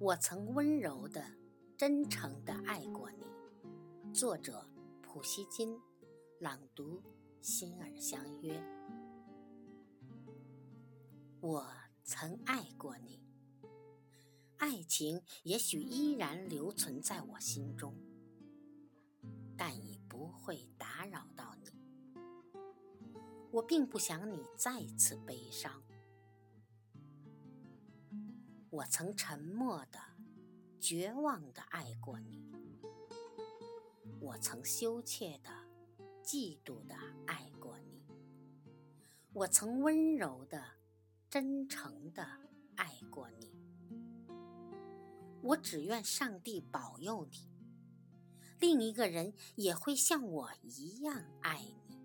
我曾温柔的、真诚的爱过你。作者：普希金，朗读：心儿相约。我曾爱过你，爱情也许依然留存在我心中，但已不会打扰到你。我并不想你再次悲伤。我曾沉默的、绝望的爱过你，我曾羞怯的、嫉妒的爱过你，我曾温柔的、真诚的爱过你。我只愿上帝保佑你，另一个人也会像我一样爱你。